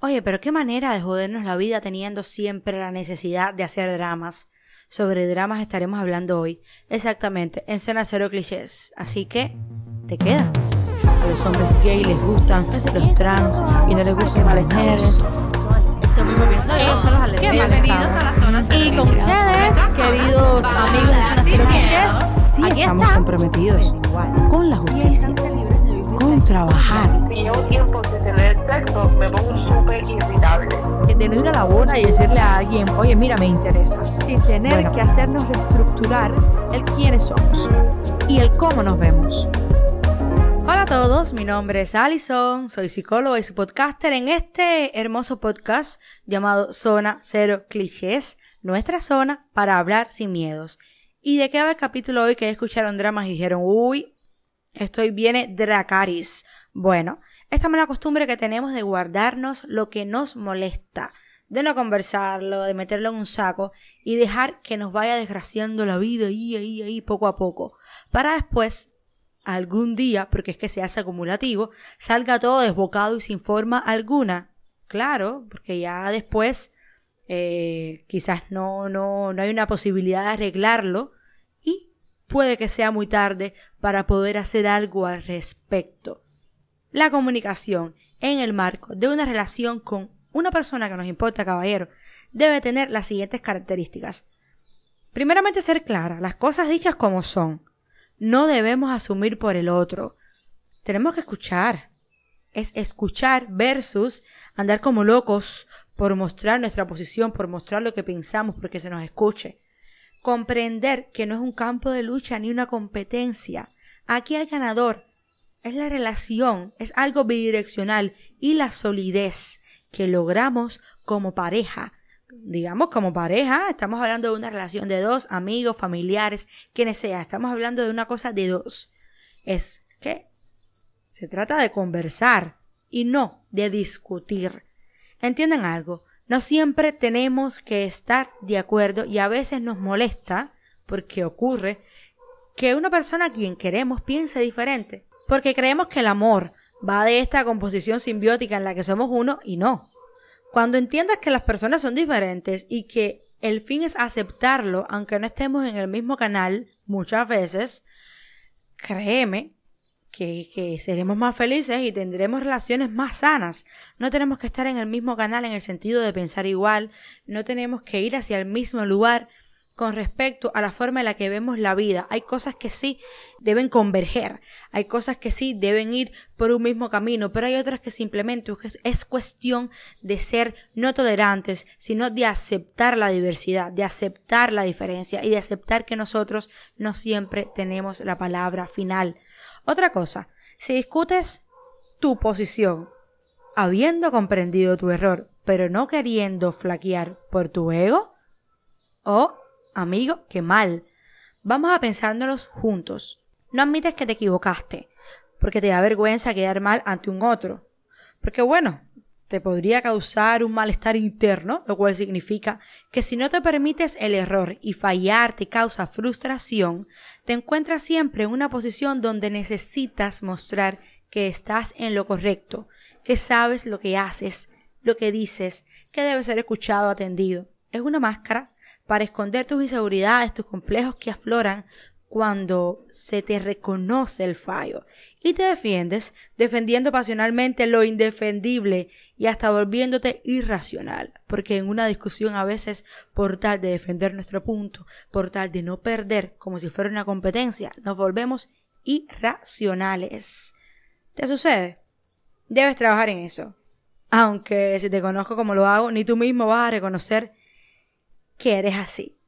Oye, pero qué manera de jodernos la vida teniendo siempre la necesidad de hacer dramas. Sobre dramas estaremos hablando hoy, exactamente, en Cena Cero Clichés. Así que, te quedas. A los hombres gay les gustan los trans y no les gustan las mujeres. Eso mismo pienso yo. son los Bienvenidos a la zona cero Y con ustedes, queridos amigos de Zona Cero Clichés, Sí, estamos comprometidos con la justicia, con trabajar. Si llevo tiempo sin tener sexo, me pongo súper irritable. De no ir a la boda y decirle a alguien, oye, mira, me interesas. Sin tener Bueno. que hacernos reestructurar el quiénes somos y el cómo nos vemos. Hola a todos, mi nombre es Alison, soy psicóloga y su podcaster en este hermoso podcast llamado Zona Cero Clichés, nuestra zona para hablar sin miedos. Y de qué va el capítulo hoy que escucharon dramas y dijeron, uy, estoy viene Dracaris. Bueno, esta mala costumbre que tenemos de guardarnos lo que nos molesta, de no conversarlo, de meterlo en un saco y dejar que nos vaya desgraciando la vida ahí, ahí, ahí, poco a poco, para después algún día, porque es que se hace acumulativo, salga todo desbocado y sin forma alguna. Claro, porque ya después eh, quizás no, no, no hay una posibilidad de arreglarlo puede que sea muy tarde para poder hacer algo al respecto. La comunicación en el marco de una relación con una persona que nos importa, caballero, debe tener las siguientes características. Primeramente ser clara, las cosas dichas como son. No debemos asumir por el otro. Tenemos que escuchar. Es escuchar versus andar como locos por mostrar nuestra posición, por mostrar lo que pensamos, porque se nos escuche. Comprender que no es un campo de lucha ni una competencia. Aquí el ganador es la relación, es algo bidireccional y la solidez que logramos como pareja. Digamos como pareja, estamos hablando de una relación de dos amigos, familiares, quienes sea, estamos hablando de una cosa de dos. Es que se trata de conversar y no de discutir. ¿Entienden algo? No siempre tenemos que estar de acuerdo y a veces nos molesta, porque ocurre, que una persona a quien queremos piense diferente. Porque creemos que el amor va de esta composición simbiótica en la que somos uno y no. Cuando entiendas que las personas son diferentes y que el fin es aceptarlo, aunque no estemos en el mismo canal muchas veces, créeme que, que seremos más felices y tendremos relaciones más sanas. No tenemos que estar en el mismo canal en el sentido de pensar igual, no tenemos que ir hacia el mismo lugar con respecto a la forma en la que vemos la vida. Hay cosas que sí deben converger, hay cosas que sí deben ir por un mismo camino, pero hay otras que simplemente es, es cuestión de ser no tolerantes, sino de aceptar la diversidad, de aceptar la diferencia y de aceptar que nosotros no siempre tenemos la palabra final. Otra cosa, si discutes tu posición, habiendo comprendido tu error, pero no queriendo flaquear por tu ego, o amigo, qué mal. Vamos a pensárnoslos juntos. No admites que te equivocaste, porque te da vergüenza quedar mal ante un otro. Porque bueno, te podría causar un malestar interno, lo cual significa que si no te permites el error y fallar te causa frustración, te encuentras siempre en una posición donde necesitas mostrar que estás en lo correcto, que sabes lo que haces, lo que dices, que debe ser escuchado, atendido. Es una máscara para esconder tus inseguridades, tus complejos que afloran cuando se te reconoce el fallo y te defiendes defendiendo pasionalmente lo indefendible y hasta volviéndote irracional, porque en una discusión a veces por tal de defender nuestro punto, por tal de no perder como si fuera una competencia, nos volvemos irracionales. ¿Te sucede? Debes trabajar en eso. Aunque si te conozco como lo hago, ni tú mismo vas a reconocer que eres así.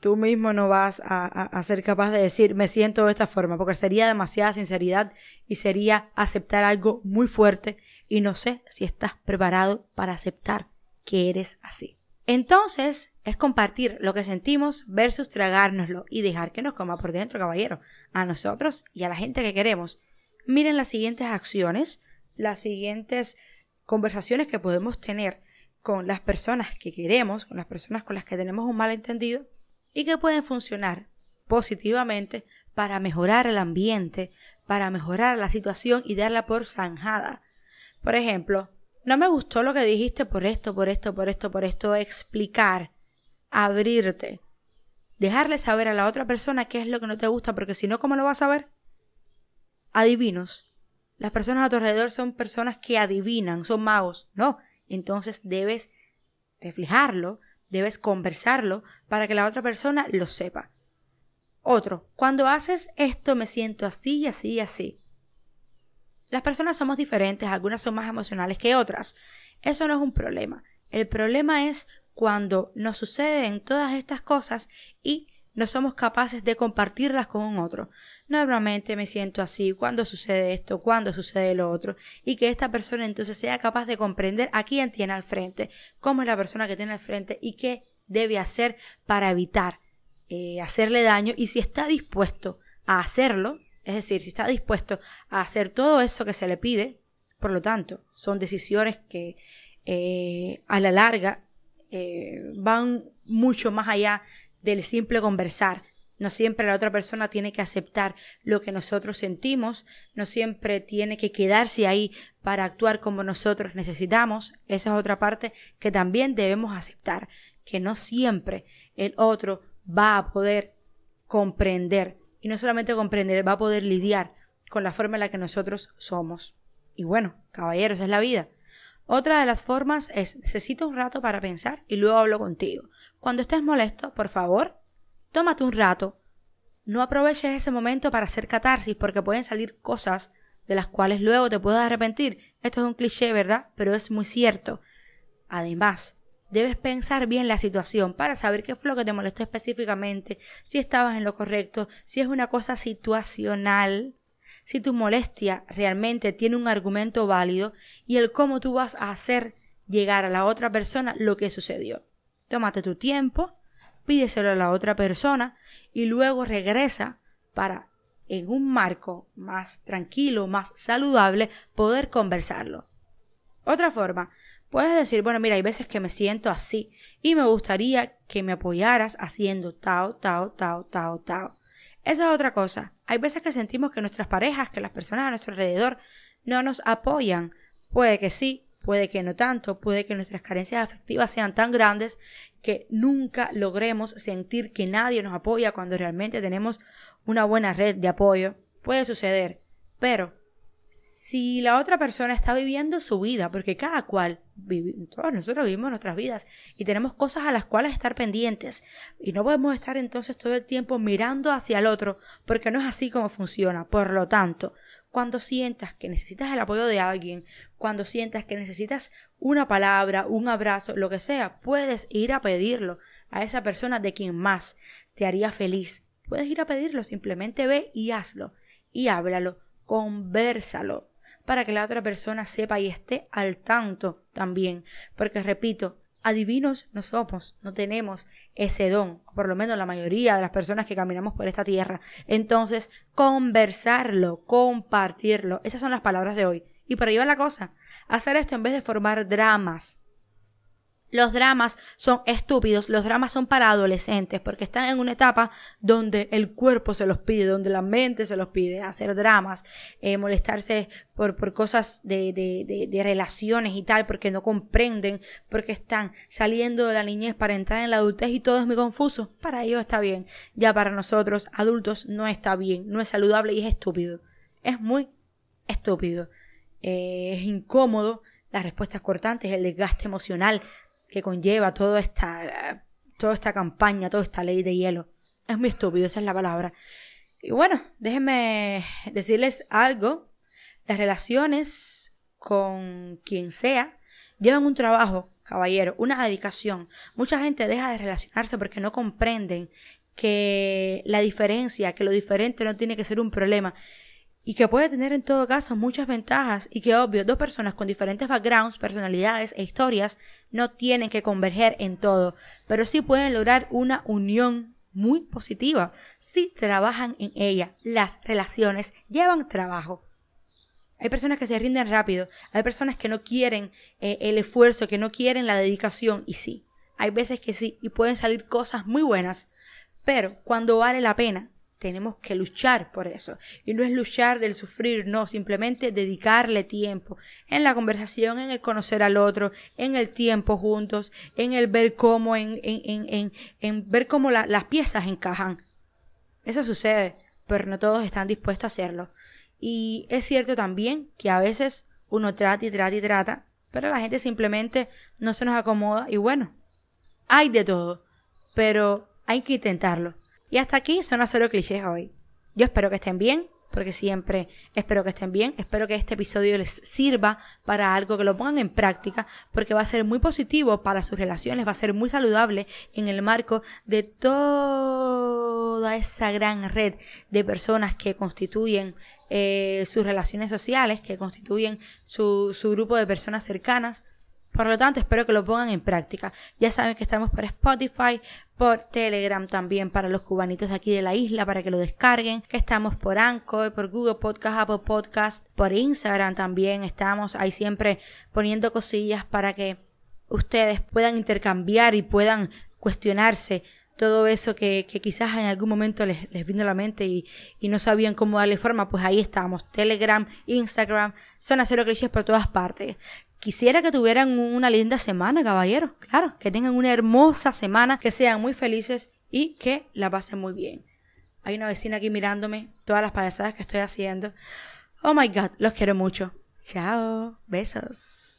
Tú mismo no vas a, ser capaz de decir me siento de esta forma, porque sería demasiada sinceridad y sería aceptar algo muy fuerte y no sé si estás preparado para aceptar que eres así. Entonces es compartir lo que sentimos versus tragárnoslo y dejar que nos coma por dentro, caballero, a nosotros y a la gente que queremos. Miren las siguientes acciones, las siguientes conversaciones que podemos tener con las personas que queremos, con las personas con las que tenemos un malentendido y que pueden funcionar positivamente para mejorar el ambiente, para mejorar la situación y darla por zanjada. Por ejemplo, no me gustó lo que dijiste por esto, por esto, por esto, por esto, explicar, abrirte, dejarle saber a la otra persona qué es lo que no te gusta, porque si no, ¿cómo lo vas a ver? Adivinos. Las personas a tu alrededor son personas que adivinan, son magos. No, entonces debes reflejarlo, debes conversarlo para que la otra persona lo sepa. Otro, cuando haces esto me siento así y así y así. Las personas somos diferentes, algunas son más emocionales que otras. Eso no es un problema. El problema es cuando nos suceden todas estas cosas y no somos capaces de compartirlas con un otro. Normalmente me siento así cuando sucede esto, cuando sucede lo otro, y que esta persona entonces sea capaz de comprender a quién tiene al frente, cómo es la persona que tiene al frente y qué debe hacer para evitar eh, hacerle daño. Y si está dispuesto a hacerlo, es decir, si está dispuesto a hacer todo eso que se le pide, por lo tanto, son decisiones que eh, a la larga eh, van mucho más allá del simple conversar. No siempre la otra persona tiene que aceptar lo que nosotros sentimos, no siempre tiene que quedarse ahí para actuar como nosotros necesitamos. Esa es otra parte que también debemos aceptar, que no siempre el otro va a poder comprender y no solamente comprender, va a poder lidiar con la forma en la que nosotros somos. Y bueno, caballeros, es la vida. Otra de las formas es necesito un rato para pensar y luego hablo contigo. Cuando estés molesto, por favor, tómate un rato. No aproveches ese momento para hacer catarsis porque pueden salir cosas de las cuales luego te puedas arrepentir. Esto es un cliché, ¿verdad? Pero es muy cierto. Además, Debes pensar bien la situación para saber qué fue lo que te molestó específicamente, si estabas en lo correcto, si es una cosa situacional, si tu molestia realmente tiene un argumento válido y el cómo tú vas a hacer llegar a la otra persona lo que sucedió. Tómate tu tiempo, pídeselo a la otra persona y luego regresa para en un marco más tranquilo, más saludable, poder conversarlo. Otra forma Puedes decir, bueno, mira, hay veces que me siento así y me gustaría que me apoyaras haciendo tao, tao, tao, tao, tao. Esa es otra cosa. Hay veces que sentimos que nuestras parejas, que las personas a nuestro alrededor no nos apoyan. Puede que sí, puede que no tanto, puede que nuestras carencias afectivas sean tan grandes que nunca logremos sentir que nadie nos apoya cuando realmente tenemos una buena red de apoyo. Puede suceder, pero si la otra persona está viviendo su vida, porque cada cual, todos nosotros vivimos nuestras vidas y tenemos cosas a las cuales estar pendientes y no podemos estar entonces todo el tiempo mirando hacia el otro porque no es así como funciona. Por lo tanto, cuando sientas que necesitas el apoyo de alguien, cuando sientas que necesitas una palabra, un abrazo, lo que sea, puedes ir a pedirlo a esa persona de quien más te haría feliz. Puedes ir a pedirlo, simplemente ve y hazlo y háblalo, conversalo para que la otra persona sepa y esté al tanto también. Porque repito, adivinos no somos, no tenemos ese don, por lo menos la mayoría de las personas que caminamos por esta tierra. Entonces, conversarlo, compartirlo, esas son las palabras de hoy. Y por ahí va la cosa, hacer esto en vez de formar dramas, los dramas son estúpidos, los dramas son para adolescentes porque están en una etapa donde el cuerpo se los pide, donde la mente se los pide, hacer dramas, eh, molestarse por, por cosas de, de, de, relaciones y tal, porque no comprenden, porque están saliendo de la niñez para entrar en la adultez y todo es muy confuso. Para ellos está bien, ya para nosotros adultos no está bien, no es saludable y es estúpido. Es muy estúpido. Eh, es incómodo las respuestas cortantes, el desgaste emocional que conlleva toda esta, toda esta campaña, toda esta ley de hielo. Es muy estúpido, esa es la palabra. Y bueno, déjenme decirles algo. Las relaciones con quien sea llevan un trabajo, caballero, una dedicación. Mucha gente deja de relacionarse porque no comprenden que la diferencia, que lo diferente no tiene que ser un problema y que puede tener en todo caso muchas ventajas y que obvio dos personas con diferentes backgrounds, personalidades e historias no tienen que converger en todo, pero sí pueden lograr una unión muy positiva si trabajan en ella. Las relaciones llevan trabajo. Hay personas que se rinden rápido, hay personas que no quieren eh, el esfuerzo, que no quieren la dedicación y sí, hay veces que sí y pueden salir cosas muy buenas, pero cuando vale la pena tenemos que luchar por eso. Y no es luchar del sufrir, no, simplemente dedicarle tiempo en la conversación, en el conocer al otro, en el tiempo juntos, en el ver cómo, en, en, en, en ver cómo las piezas encajan. Eso sucede, pero no todos están dispuestos a hacerlo. Y es cierto también que a veces uno trata y trata y trata, pero la gente simplemente no se nos acomoda y bueno, hay de todo, pero hay que intentarlo. Y hasta aquí son a cero clichés hoy. Yo espero que estén bien, porque siempre espero que estén bien. Espero que este episodio les sirva para algo, que lo pongan en práctica, porque va a ser muy positivo para sus relaciones, va a ser muy saludable en el marco de toda esa gran red de personas que constituyen eh, sus relaciones sociales, que constituyen su, su grupo de personas cercanas. Por lo tanto, espero que lo pongan en práctica. Ya saben que estamos por Spotify, por Telegram también para los cubanitos de aquí de la isla para que lo descarguen, que estamos por Anchor, por Google Podcast, Apple Podcast, por Instagram también estamos ahí siempre poniendo cosillas para que ustedes puedan intercambiar y puedan cuestionarse todo eso que, quizás en algún momento les, vino a la mente y, y, no sabían cómo darle forma, pues ahí estamos. Telegram, Instagram, Zona Cero Clichés por todas partes. Quisiera que tuvieran una linda semana, caballeros. Claro, que tengan una hermosa semana, que sean muy felices y que la pasen muy bien. Hay una vecina aquí mirándome todas las payasadas que estoy haciendo. Oh my god, los quiero mucho. Chao, besos.